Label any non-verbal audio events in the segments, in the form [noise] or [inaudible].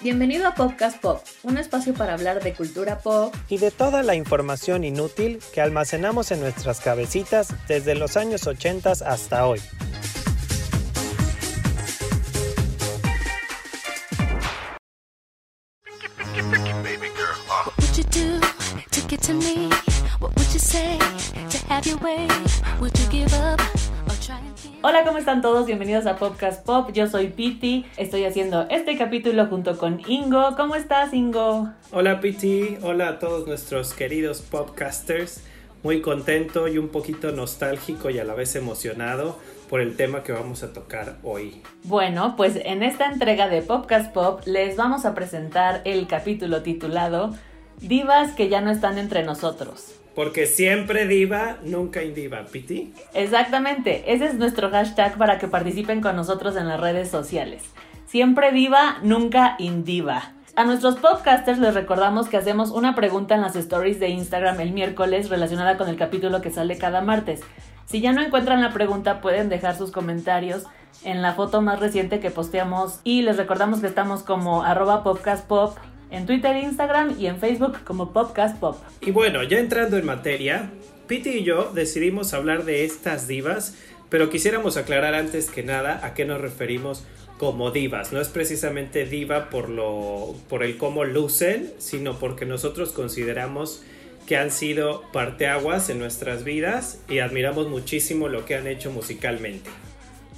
Bienvenido a Podcast Pop, un espacio para hablar de cultura pop y de toda la información inútil que almacenamos en nuestras cabecitas desde los años 80 hasta hoy. Están todos? Bienvenidos a Podcast Pop. Yo soy Piti. Estoy haciendo este capítulo junto con Ingo. ¿Cómo estás, Ingo? Hola, Piti. Hola a todos nuestros queridos podcasters. Muy contento y un poquito nostálgico y a la vez emocionado por el tema que vamos a tocar hoy. Bueno, pues en esta entrega de Podcast Pop les vamos a presentar el capítulo titulado Divas que ya no están entre nosotros. Porque siempre diva, nunca indiva. ¿Piti? Exactamente. Ese es nuestro hashtag para que participen con nosotros en las redes sociales. Siempre diva, nunca indiva. A nuestros podcasters les recordamos que hacemos una pregunta en las stories de Instagram el miércoles relacionada con el capítulo que sale cada martes. Si ya no encuentran la pregunta, pueden dejar sus comentarios en la foto más reciente que posteamos y les recordamos que estamos como arroba podcastpop en Twitter, Instagram y en Facebook como Podcast Pop. Y bueno, ya entrando en materia, Piti y yo decidimos hablar de estas divas, pero quisiéramos aclarar antes que nada a qué nos referimos como divas. No es precisamente diva por lo por el cómo lucen, sino porque nosotros consideramos que han sido parteaguas en nuestras vidas y admiramos muchísimo lo que han hecho musicalmente.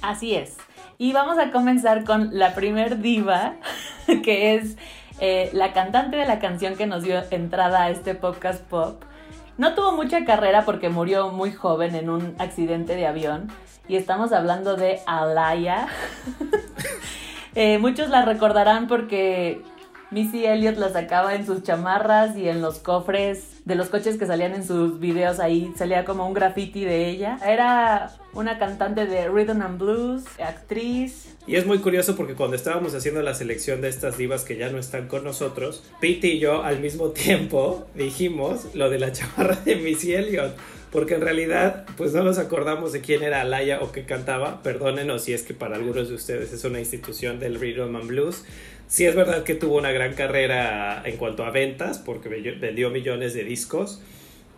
Así es. Y vamos a comenzar con la primer diva, [laughs] que es eh, la cantante de la canción que nos dio entrada a este podcast pop. No tuvo mucha carrera porque murió muy joven en un accidente de avión. Y estamos hablando de Alaya. [laughs] Eh, muchos la recordarán porque Missy Elliott la sacaba en sus chamarras y en los cofres de los coches que salían en sus videos ahí salía como un graffiti de ella. Era una cantante de rhythm and blues, actriz. Y es muy curioso porque cuando estábamos haciendo la selección de estas divas que ya no están con nosotros, Pete y yo al mismo tiempo [laughs] dijimos lo de la chamarra de Missy Elliott porque en realidad pues no nos acordamos de quién era Alaya o qué cantaba, perdónenos si es que para algunos de ustedes es una institución del rhythm and blues, Sí es verdad que tuvo una gran carrera en cuanto a ventas, porque vendió millones de discos.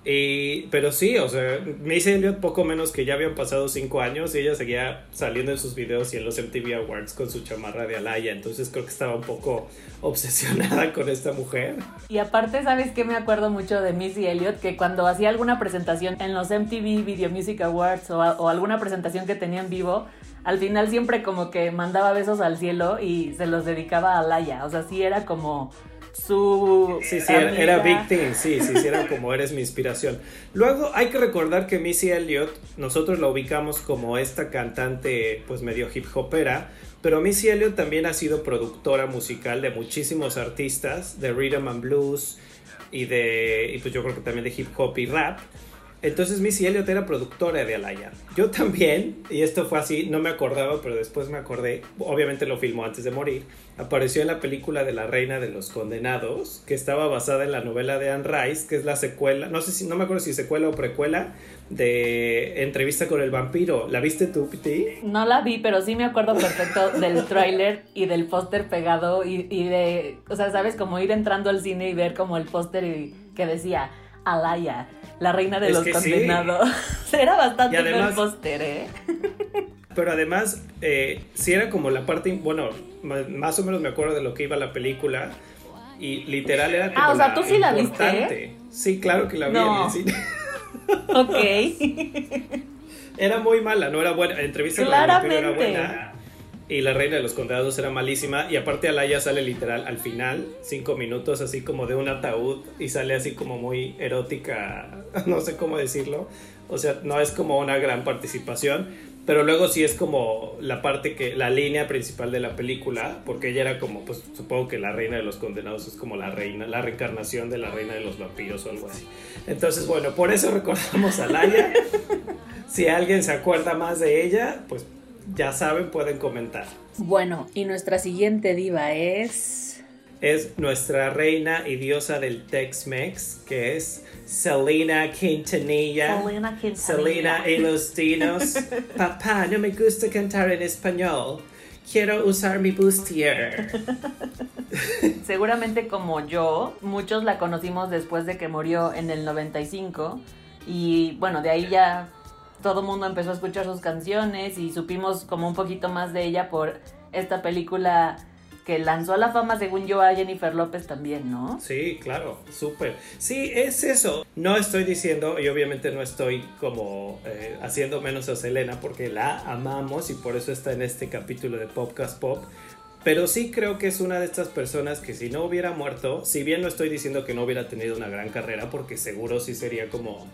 Y, pero sí, o sea, Missy Elliott poco menos que ya habían pasado cinco años y ella seguía saliendo en sus videos y en los MTV Awards con su chamarra de Alaya, entonces creo que estaba un poco [laughs] obsesionada con esta mujer. Y aparte, ¿sabes qué? Me acuerdo mucho de Missy Elliott, que cuando hacía alguna presentación en los MTV Video Music Awards o, o alguna presentación que tenía en vivo, al final siempre como que mandaba besos al cielo y se los dedicaba a Laia. O sea, sí era como su. Sí, sí, era, Big Thing, sí, sí, sí, era como eres mi inspiración. Luego hay que recordar que Missy Elliott, nosotros la ubicamos como esta cantante, pues medio hip hopera, pero Missy Elliott también ha sido productora musical de muchísimos artistas, de rhythm and blues y de, y pues yo creo que también de hip hop y rap. Entonces Missy Elliott era productora de Alaya. Yo también, y esto fue así, no me acordaba, pero después me acordé, obviamente lo filmó antes de morir, apareció en la película de La Reina de los Condenados, que estaba basada en la novela de Anne Rice, que es la secuela, no sé si, no me acuerdo si secuela o precuela, de Entrevista con el Vampiro. ¿La viste tú, Piti? No la vi, pero sí me acuerdo perfecto del tráiler y del póster pegado y, y de, o sea, sabes, como ir entrando al cine y ver como el póster que decía Alaya la reina de los condenados. [laughs] era bastante además, póster, ¿eh? [laughs] Pero además, eh, sí era como la parte, bueno, más o menos me acuerdo de lo que iba la película. Y literal era como Ah, o sea, tú sí la viste. Sí, claro que la vi en el cine. ok. [laughs] era muy mala, no era buena. Entrevista Claramente. con era buena y la reina de los condenados era malísima y aparte Alaya sale literal al final, cinco minutos así como de un ataúd y sale así como muy erótica, [laughs] no sé cómo decirlo, o sea, no es como una gran participación, pero luego sí es como la parte que, la línea principal de la película, porque ella era como, pues supongo que la reina de los condenados es como la reina, la reencarnación de la reina de los vampiros o algo así. Entonces, bueno, por eso [laughs] recordamos a Alaya. si alguien se acuerda más de ella, pues ya saben, pueden comentar. Bueno, y nuestra siguiente diva es... Es nuestra reina y diosa del Tex-Mex, que es Selena Quintanilla. Selena Quintanilla. Selena y los dinos. [laughs] Papá, no me gusta cantar en español. quiero usar mi bustier. [laughs] Seguramente como yo, muchos la conocimos después de que murió en el 95 y bueno, de ahí ya todo el mundo empezó a escuchar sus canciones y supimos como un poquito más de ella por esta película que lanzó a la fama, según yo, a Jennifer López también, ¿no? Sí, claro, súper. Sí, es eso. No estoy diciendo, y obviamente no estoy como eh, haciendo menos a Selena, porque la amamos y por eso está en este capítulo de Podcast Pop. Pero sí creo que es una de estas personas que si no hubiera muerto, si bien no estoy diciendo que no hubiera tenido una gran carrera, porque seguro sí sería como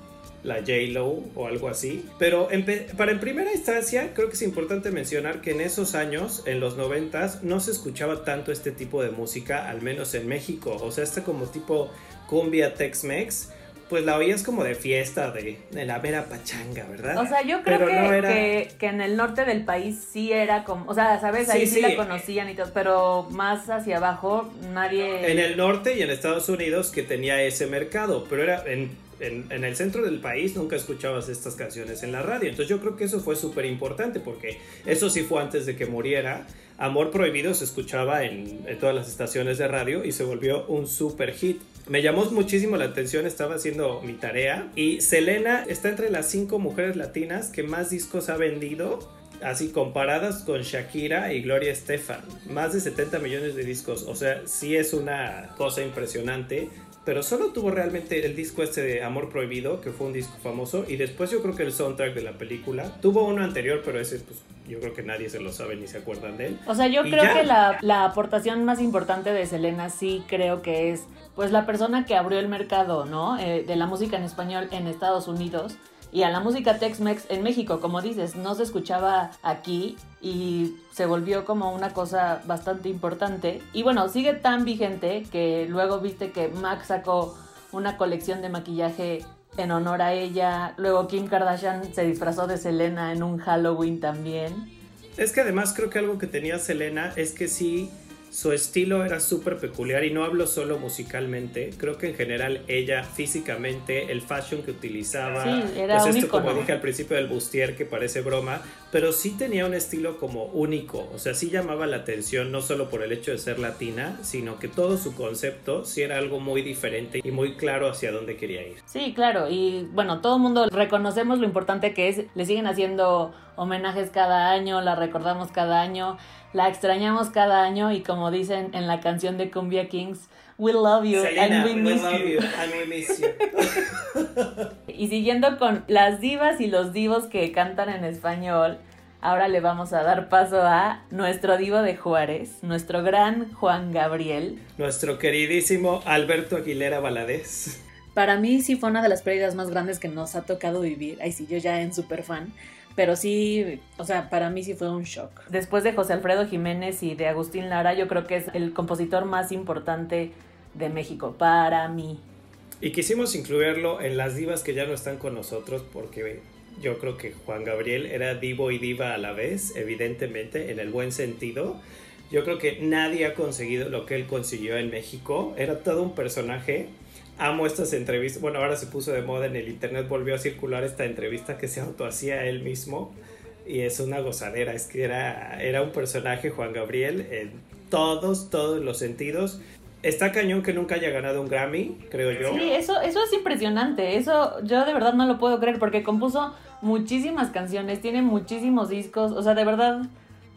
la J-Lo o algo así. Pero en, para en primera instancia, creo que es importante mencionar que en esos años, en los noventas, no se escuchaba tanto este tipo de música, al menos en México. O sea, este como tipo cumbia Tex-Mex pues la oías como de fiesta, de, la vera pachanga, ¿verdad? O sea, yo creo que, que, en el norte del país sí era como, o sea, ¿sabes? Ahí sí, la conocían y todo, pero más hacia abajo nadie... En el norte y en Estados Unidos que tenía ese mercado, pero era en en, el centro del país nunca escuchabas estas canciones en la radio. Entonces yo creo que eso fue súper importante porque eso sí fue antes de que muriera. Amor Prohibido se escuchaba en, todas las estaciones de radio y se volvió un super hit. Me llamó muchísimo la atención, estaba haciendo mi tarea y Selena está entre las cinco mujeres latinas que más discos ha vendido así comparadas con Shakira y Gloria Estefan, más de 70 millones de discos, o sea, sí es una cosa impresionante pero solo tuvo realmente el disco este de Amor Prohibido, que fue un disco famoso, y después yo creo que el soundtrack de la película. Tuvo uno anterior, pero ese pues yo creo que nadie se lo sabe ni se acuerdan de él. O sea, yo creo que la, la aportación más importante de Selena sí creo que es pues la persona que abrió el mercado, ¿no? Eh, de la música en español en Estados Unidos y a la música Tex-Mex en México, como dices, no se escuchaba aquí y se volvió como una cosa bastante importante. Y bueno, sigue tan vigente que luego viste que Mac sacó una colección de maquillaje en honor a ella. Luego Kim Kardashian se disfrazó de Selena en un Halloween también. Es que además creo que algo que tenía Selena es que sí su estilo era súper peculiar y no hablo solo musicalmente, creo que en general ella físicamente, el fashion que utilizaba, sí, era pues esto como dije al principio del bustier que parece broma, pero sí tenía un estilo como único, o sea, sí llamaba la atención no solo por el hecho de ser latina, sino que todo su concepto sí era algo muy diferente y muy claro hacia dónde quería ir. Sí, claro, y bueno, todo el mundo reconocemos lo importante que es, le siguen haciendo homenajes cada año, la recordamos cada año la extrañamos cada año y como dicen en la canción de Cumbia Kings, We love you and we miss you. And we miss you. [laughs] y siguiendo con las divas y los divos que cantan en español, ahora le vamos a dar paso a nuestro divo de Juárez, nuestro gran Juan Gabriel. Nuestro queridísimo Alberto Aguilera Valadez. Para mí sí fue una de las pérdidas más grandes que nos ha tocado vivir. Ay, sí, yo ya en super fan pero sí, o sea, para mí sí fue un shock. Después de José Alfredo Jiménez y de Agustín Lara, yo creo que es el compositor más importante de México, para mí. Y quisimos incluirlo en las divas que ya no están con nosotros porque yo creo que Juan Gabriel era divo y diva a la vez, evidentemente, en el buen sentido. Yo creo que nadie ha conseguido lo que él consiguió en México. Era todo un personaje amo estas entrevistas. Bueno, ahora se puso de moda en el internet, volvió a circular esta entrevista que se auto hacía él mismo. Y es una gozadera, es que era, era un personaje, Juan Gabriel, en todos, todos los sentidos. Está cañón que nunca haya ganado un Grammy, creo yo. Sí, eso, eso es impresionante. Eso yo de verdad no lo puedo creer porque compuso muchísimas canciones, tiene muchísimos discos. O sea, de verdad,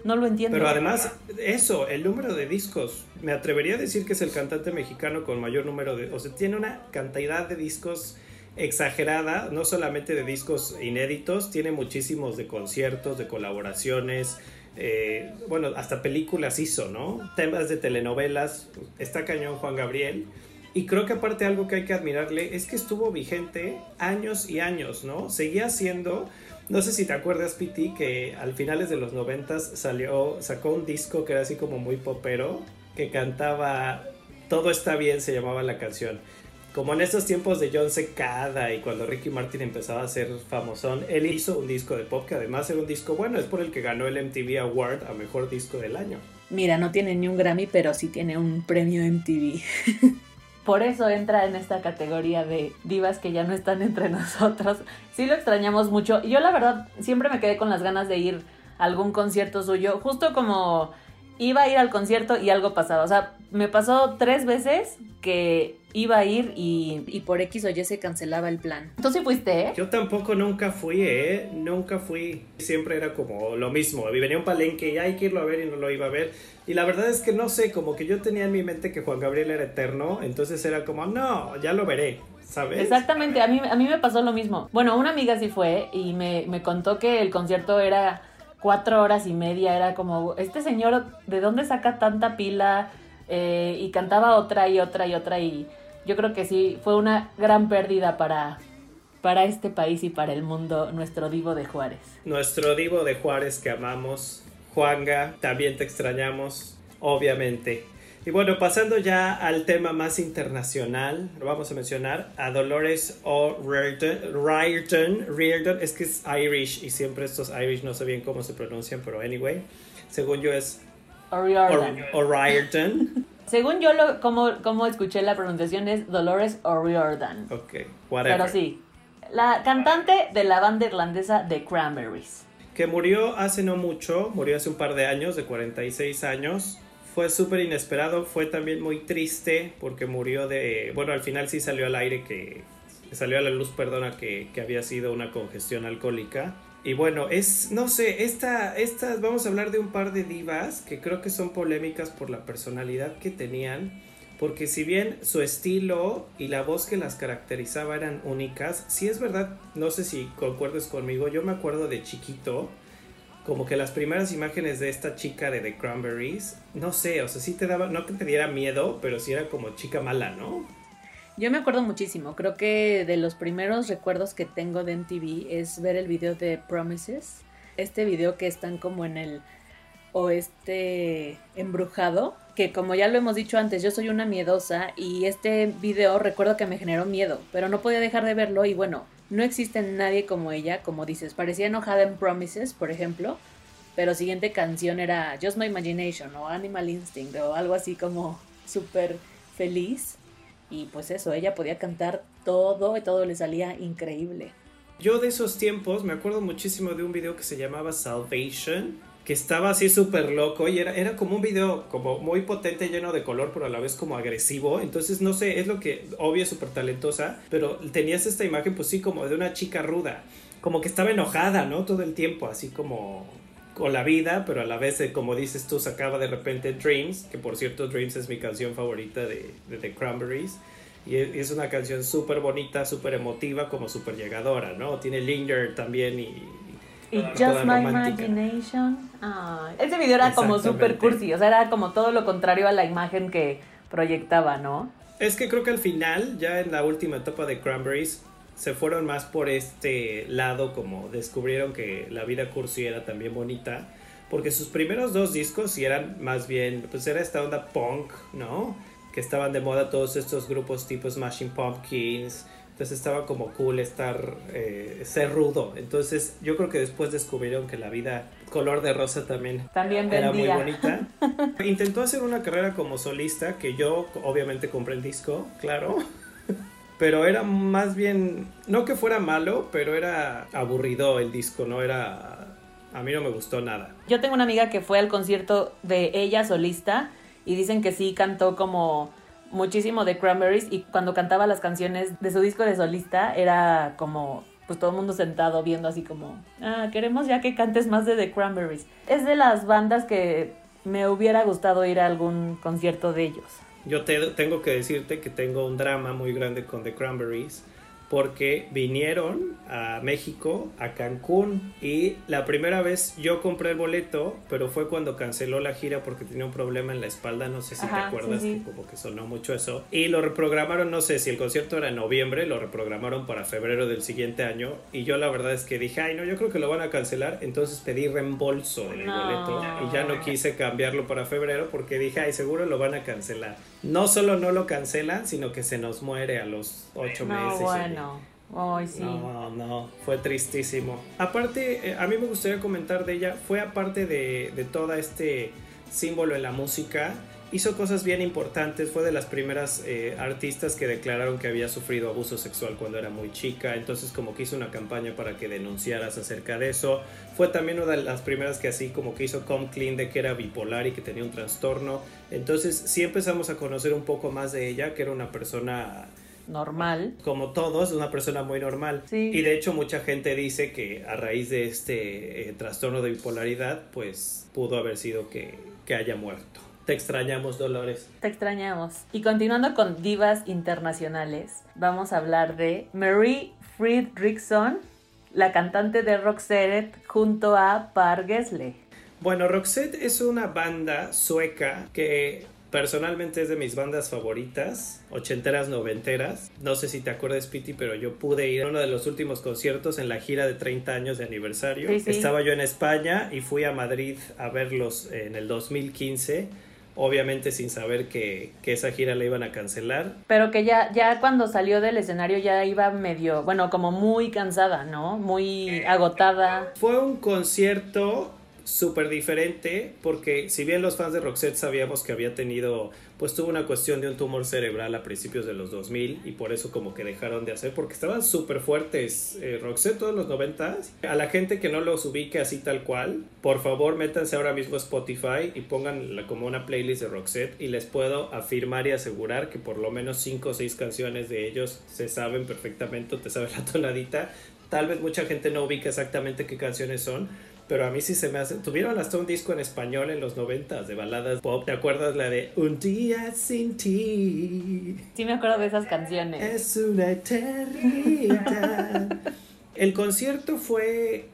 no lo entiendo. Pero además, eso, el número de discos. Me atrevería a decir que es el cantante mexicano con mayor número de. O sea, tiene una cantidad de discos exagerada, no solamente de discos inéditos, tiene muchísimos de conciertos, de colaboraciones. Eh, bueno, hasta películas hizo, ¿no? Temas de telenovelas. Está cañón Juan Gabriel. Y creo que aparte algo que hay que admirarle es que estuvo vigente años y años, ¿no? Seguía siendo no sé si te acuerdas, Piti, que al finales de los noventas salió, sacó un disco que era así como muy popero, que cantaba Todo está bien, se llamaba la canción. Como en estos tiempos de John Secada y cuando Ricky Martin empezaba a ser famosón, él hizo un disco de pop que además era un disco bueno, es por el que ganó el MTV Award a Mejor Disco del Año. Mira, no tiene ni un Grammy, pero sí tiene un premio MTV. [laughs] por eso entra en esta categoría de divas que ya no están entre [laughs] nosotros. Sí lo extrañamos mucho. Yo la verdad siempre me quedé con las ganas de ir algún concierto suyo, justo como iba a ir al concierto y algo pasaba. O sea, me pasó tres veces que iba a ir y, por X o Y se cancelaba el plan. ¿Tú sí fuiste, eh? Yo tampoco nunca fui, ¿eh? Nunca fui. Siempre era como lo mismo. Venía un palenque y hay que irlo a ver y no lo iba a ver. Y la verdad es que no sé, como que yo tenía en mi mente que Juan Gabriel era eterno. Entonces era como, no, ya lo veré. ¿Sabes? Exactamente, a mí, a mí me pasó lo mismo. Bueno, una amiga sí fue y me, me contó que el concierto era cuatro horas y media. Era como, este señor, ¿de dónde saca tanta pila? Eh, y cantaba otra y otra y otra y yo creo que sí, fue una gran pérdida para, para este país y para el mundo nuestro Divo de Juárez. Nuestro Divo de Juárez que amamos. Juanga, también te extrañamos, obviamente. Y bueno, pasando ya al tema más internacional, lo vamos a mencionar a Dolores O'Riordan. Riordan, es que es Irish y siempre estos Irish no sé bien cómo se pronuncian, pero anyway, según yo es O'Riordan. Según yo, lo, como, como escuché la pronunciación es Dolores O'Riordan. Ok, whatever. Pero sí, la cantante de la banda irlandesa The Cranberries. Que murió hace no mucho, murió hace un par de años, de 46 años. Fue súper inesperado, fue también muy triste porque murió de... Bueno, al final sí salió al aire que... Salió a la luz, perdona, que, que había sido una congestión alcohólica. Y bueno, es, no sé, esta, estas, vamos a hablar de un par de divas que creo que son polémicas por la personalidad que tenían, porque si bien su estilo y la voz que las caracterizaba eran únicas, si es verdad, no sé si concuerdes conmigo, yo me acuerdo de chiquito, como que las primeras imágenes de esta chica de The Cranberries, no sé, o sea, sí te daba, no que te diera miedo, pero sí era como chica mala, ¿no? Yo me acuerdo muchísimo, creo que de los primeros recuerdos que tengo de MTV es ver el video de Promises, este video que están como en el oeste embrujado, que como ya lo hemos dicho antes, yo soy una miedosa y este video recuerdo que me generó miedo, pero no podía dejar de verlo y bueno, no existe nadie como ella, como dices, parecía enojada en Promises, por ejemplo, pero siguiente canción era Just My Imagination o Animal Instinct o algo así como súper feliz. Y pues eso, ella podía cantar todo y todo le salía increíble. Yo de esos tiempos me acuerdo muchísimo de un video que se llamaba Salvation, que estaba así súper loco y era, era como un video como muy potente, lleno de color, pero a la vez como agresivo. Entonces, no sé, es lo que, obvio, súper talentosa, pero tenías esta imagen, pues sí, como de una chica ruda, como que estaba enojada, ¿no? Todo el tiempo, así como con la vida, pero a la vez, eh, como dices tú, sacaba de repente Dreams, que por cierto Dreams es mi canción favorita de, The Cranberries. Y es una canción súper bonita, súper emotiva, como súper llegadora, ¿no? Tiene Linger también y... Y Just My Imagination. Ese video era como súper cursi, o sea, era como todo lo contrario a la imagen que proyectaba, ¿no? Es que creo que al final, ya en la última etapa de Cranberries, se fueron más por este lado, como descubrieron que la vida cursi era también bonita, porque sus primeros dos discos sí eran más bien, pues era esta onda punk, ¿no? Que estaban de moda todos estos grupos tipo Smashing Pumpkins, entonces estaba como cool estar, eh, ser rudo. Entonces yo creo que después descubrieron que la vida color de rosa también, también era muy bonita. [laughs] Intentó hacer una carrera como solista, que yo obviamente compré el disco, claro pero era más bien, no que fuera malo, pero era aburrido el disco, no era, a mí no me gustó nada. Yo tengo una amiga que fue al concierto de ella solista y dicen que sí cantó como muchísimo de Cranberries y cuando cantaba las canciones de su disco de solista era como pues todo el mundo sentado viendo así como, ah, queremos ya que cantes más de The Cranberries. Es de las bandas que me hubiera gustado ir a algún concierto de ellos. Yo te, tengo que decirte que tengo un drama muy grande con The Cranberries porque vinieron a México, a Cancún, y la primera vez yo compré el boleto, pero fue cuando canceló la gira porque tenía un problema en la espalda, no sé si te acuerdas, que como que sonó mucho eso, y lo reprogramaron, no sé si el concierto era en noviembre, lo reprogramaron para febrero del siguiente año, y yo la verdad es que dije, ay no, yo creo que lo van a cancelar, entonces pedí reembolso del boleto, y ya no quise cambiarlo para febrero porque dije, ay seguro lo van a cancelar. No solo no lo cancelan, sino que se nos muere a los ocho meses. Bueno. No. sí. No, no, fue tristísimo. Aparte, eh, a mí me gustaría comentar de ella, fue aparte de, de todo este símbolo en la música, hizo cosas bien importantes, fue de las primeras eh, artistas que declararon que había sufrido abuso sexual cuando era muy chica, entonces como que hizo una campaña para que denunciaras acerca de eso. Fue también una de las primeras que así como que hizo Come Clean de que era bipolar y que tenía un trastorno. Entonces sí empezamos a conocer un poco más de ella, que era una persona normal. Como todos, una persona muy normal. Y de hecho mucha gente dice que a raíz de este eh, trastorno de bipolaridad, pues pudo haber sido que, que haya muerto. Te extrañamos, Dolores. Te extrañamos. Y continuando con divas internacionales, vamos a hablar de Marie Friedrichson, la cantante de Roxette, junto a Par Gessle. Bueno, Roxette es una banda sueca que personalmente es de mis bandas favoritas, ochenteras, noventeras. No sé si te acuerdas, Piti, pero yo pude ir a uno de los últimos conciertos en la gira de 30 años de aniversario. Estaba yo en España y fui a Madrid a verlos en el 2015 obviamente sin saber que, que, esa gira la iban a cancelar. Pero que ya, ya cuando salió del escenario ya iba medio, bueno, como muy cansada, ¿no? Muy agotada. Fue un concierto súper diferente porque si bien los fans de Roxette sabíamos que había tenido, pues tuvo una cuestión de un tumor cerebral a principios de los 2000 y por eso como que dejaron de hacer porque estaban súper fuertes eh, Roxette todos los 90 a la gente que no los ubique así tal cual por favor métanse ahora mismo a Spotify y pongan como una playlist de Roxette y les puedo afirmar y asegurar que por lo menos 5 o 6 canciones de ellos se saben perfectamente, te sabes la tonadita. Tal vez mucha gente no ubica exactamente qué canciones son pero a mí sí se me hace. Tuvieron hasta un disco en español en los noventas de baladas pop. ¿Te acuerdas la de Un día sin ti? Sí, me acuerdo de esas canciones. Es una eternidad. El concierto fue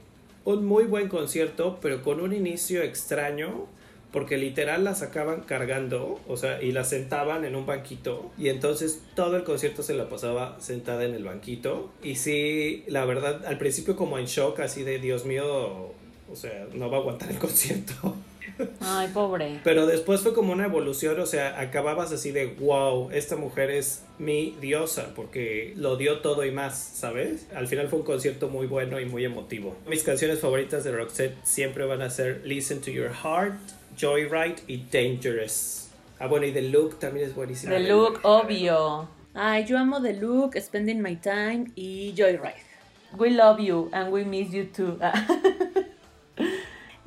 un muy buen concierto, pero con un inicio extraño. Porque literal la sacaban cargando, o sea, y la sentaban en un banquito. Y entonces todo el concierto se la pasaba sentada en el banquito. Y sí, la verdad, al principio como en shock, así de Dios mío, o sea, no va a aguantar el [laughs] concierto. Ay, pobre. Pero después fue como una evolución, o sea, acababas así de, wow, esta mujer es mi diosa, porque lo dio todo y más, ¿sabes? Al final fue un concierto muy bueno y muy emotivo. Mis canciones favoritas de Roxette siempre van a ser Listen to Your Heart, Joyride y Dangerous. Ah, bueno, y The Look también es buenísimo. The Look, obvio. Ay, yo amo The Look, Spending My Time y Joyride. We love you and we miss you too. [laughs]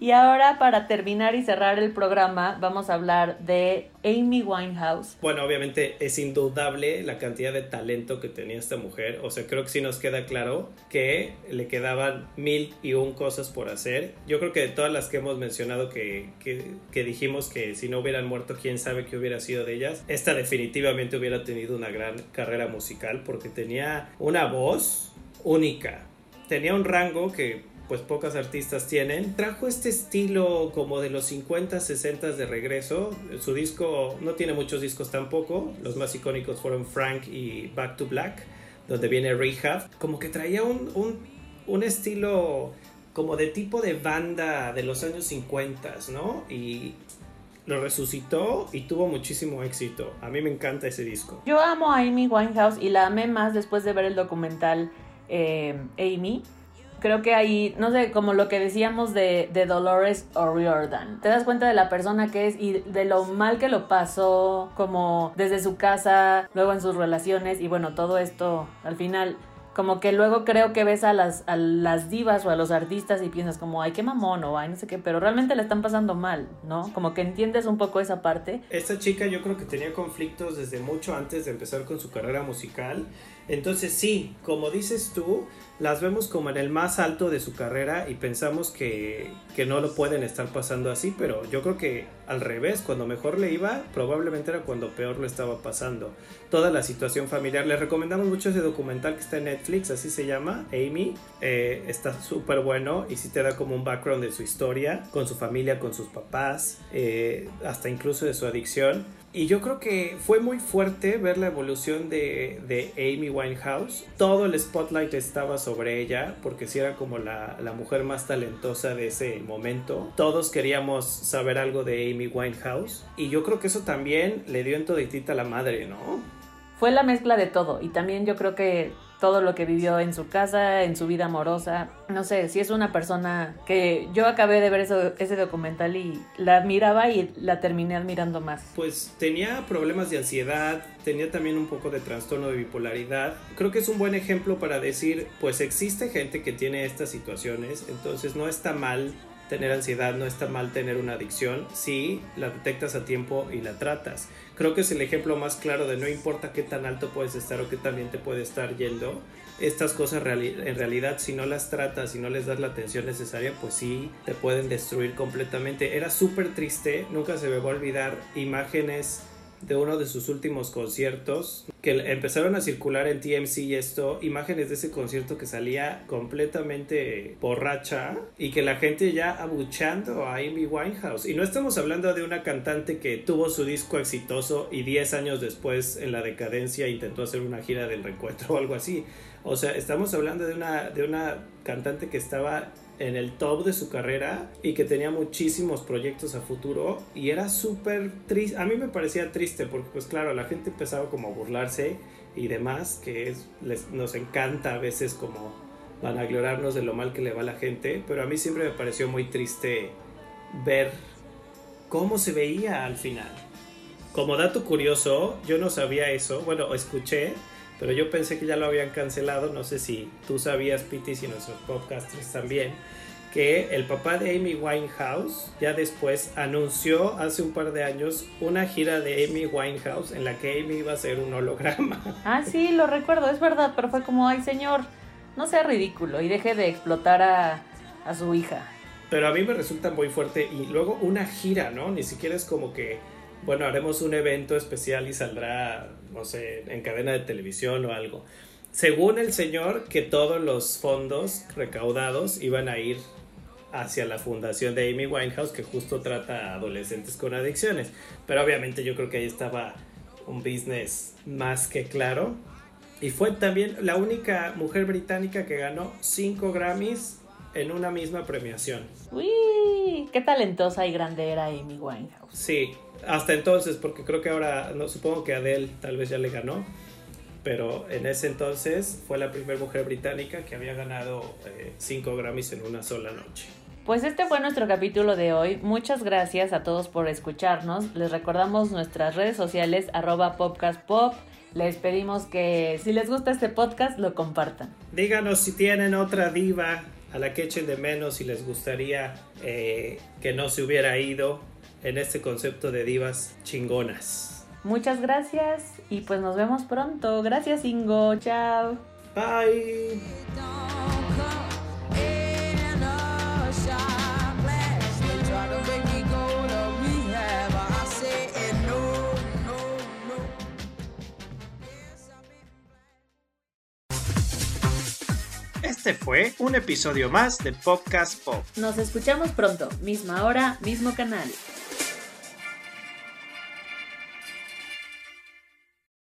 Y ahora para terminar y cerrar el programa vamos a hablar de Amy Winehouse. Bueno, obviamente es indudable la cantidad de talento que tenía esta mujer. O sea, creo que sí nos queda claro que le quedaban mil y un cosas por hacer. Yo creo que de todas las que hemos mencionado que, que dijimos que si no hubieran muerto, quién sabe qué hubiera sido de ellas. Esta definitivamente hubiera tenido una gran carrera musical porque tenía una voz única. Tenía un rango que pues pocas artistas tienen. Trajo este estilo como de los 50, 60 de regreso. Su disco no tiene muchos discos tampoco. Los más icónicos fueron Frank y Back to Black, donde viene Rehab. Como que traía un, un, estilo como de tipo de banda de los años 50, ¿no? Y lo resucitó y tuvo muchísimo éxito. A mí me encanta ese disco. Yo amo a Amy Winehouse y la amé más después de ver el documental eh, Amy creo que ahí, no sé, como lo que decíamos de, de Dolores O'Riordan, te das cuenta de la persona que es y de lo mal que lo pasó, como desde su casa, luego en sus relaciones y bueno, todo esto al final como que luego creo que ves a las, a las divas o a los artistas y piensas como, ay, qué mamón o ay, no sé qué, pero realmente le están pasando mal, ¿no? Como que entiendes un poco esa parte. Esta chica yo creo que tenía conflictos desde mucho antes de empezar con su carrera musical. Entonces sí, como dices tú, las vemos como en el más alto de su carrera y pensamos que, que, no lo pueden estar pasando así, pero yo creo que al revés, cuando mejor le iba, probablemente era cuando peor lo estaba pasando. Toda la situación familiar, les recomendamos mucho ese documental que está en Netflix, así se llama, Amy, eh, está súper bueno y sí te da como un background de su historia, con su familia, con sus papás, eh, hasta incluso de su adicción. Y yo creo que fue muy fuerte ver la evolución de, de, Amy Winehouse. Todo el spotlight estaba sobre ella, porque si era como la, la, mujer más talentosa de ese momento. Todos queríamos saber algo de Amy Winehouse. Y yo creo que eso también le dio en toditita a la madre, ¿no? Fue la mezcla de todo. Y también yo creo que todo lo que vivió en su casa, en su vida amorosa. No sé, si es una persona que yo acabé de ver ese documental y la admiraba y la terminé admirando más. Pues tenía problemas de ansiedad, tenía también un poco de trastorno de bipolaridad. Creo que es un buen ejemplo para decir, pues existe gente que tiene estas situaciones, entonces no está mal tener ansiedad, no está mal tener una adicción si la detectas a tiempo y la tratas. Creo que es el ejemplo más claro de no importa qué tan alto puedes estar o qué tan bien te puede estar yendo, estas cosas en realidad si no las tratas, si no les das la atención necesaria, pues sí te pueden destruir completamente. Era súper triste, nunca se me va a olvidar imágenes de uno de sus últimos conciertos que empezaron a circular en TMC y esto, imágenes de ese concierto que salía completamente borracha y que la gente ya abuchando a Amy Winehouse. Y no estamos hablando de una cantante que tuvo su disco exitoso y 10 años después en la decadencia intentó hacer una gira del reencuentro o algo así. O sea, estamos hablando de una, de una cantante que estaba en el top de su carrera y que tenía muchísimos proyectos a futuro y era súper triste, a mí me parecía triste porque pues claro, la gente empezaba como a burlarse y demás, que es, les, nos encanta a veces como vanaglorarnos de lo mal que le va a la gente, pero a mí siempre me pareció muy triste ver cómo se veía al final. Como dato curioso, yo no sabía eso, bueno, escuché pero yo pensé que ya lo habían cancelado. No sé si tú sabías, Piti, y nuestros podcasters también, que el papá de Amy Winehouse ya después anunció hace un par de años una gira de Amy Winehouse en la que Amy iba a ser un holograma. Ah, sí, lo recuerdo, es verdad, pero fue como, ay señor, no sea ridículo y deje de explotar a, a su hija. Pero a mí me resulta muy fuerte y luego una gira, ¿no? Ni siquiera es como que bueno, haremos un evento especial y saldrá, no sé, en cadena de televisión o algo. Según el señor, que todos los fondos recaudados iban a ir hacia la fundación de Amy Winehouse, que justo trata a adolescentes con adicciones. Pero obviamente yo creo que ahí estaba un business más que claro. Y fue también la única mujer británica que ganó 5 Grammys en una misma premiación. ¡Uy! ¡Qué talentosa y grande era Amy Winehouse! Sí, hasta entonces, porque creo que ahora, no, supongo que Adele tal vez ya le ganó, pero en ese entonces fue la primera mujer británica que había ganado eh, cinco Grammys en una sola noche. Pues este fue nuestro capítulo de hoy. Muchas gracias a todos por escucharnos. Les recordamos nuestras redes sociales arroba popcastpop. Les pedimos que si les gusta este podcast lo compartan. Díganos si tienen otra diva a la que echen de menos y les gustaría eh, que no se hubiera ido en este concepto de divas chingonas. Muchas gracias y pues nos vemos pronto. Gracias Ingo, chao. Bye. Este fue un episodio más de Podcast Pop. Nos escuchamos pronto, misma hora, mismo canal.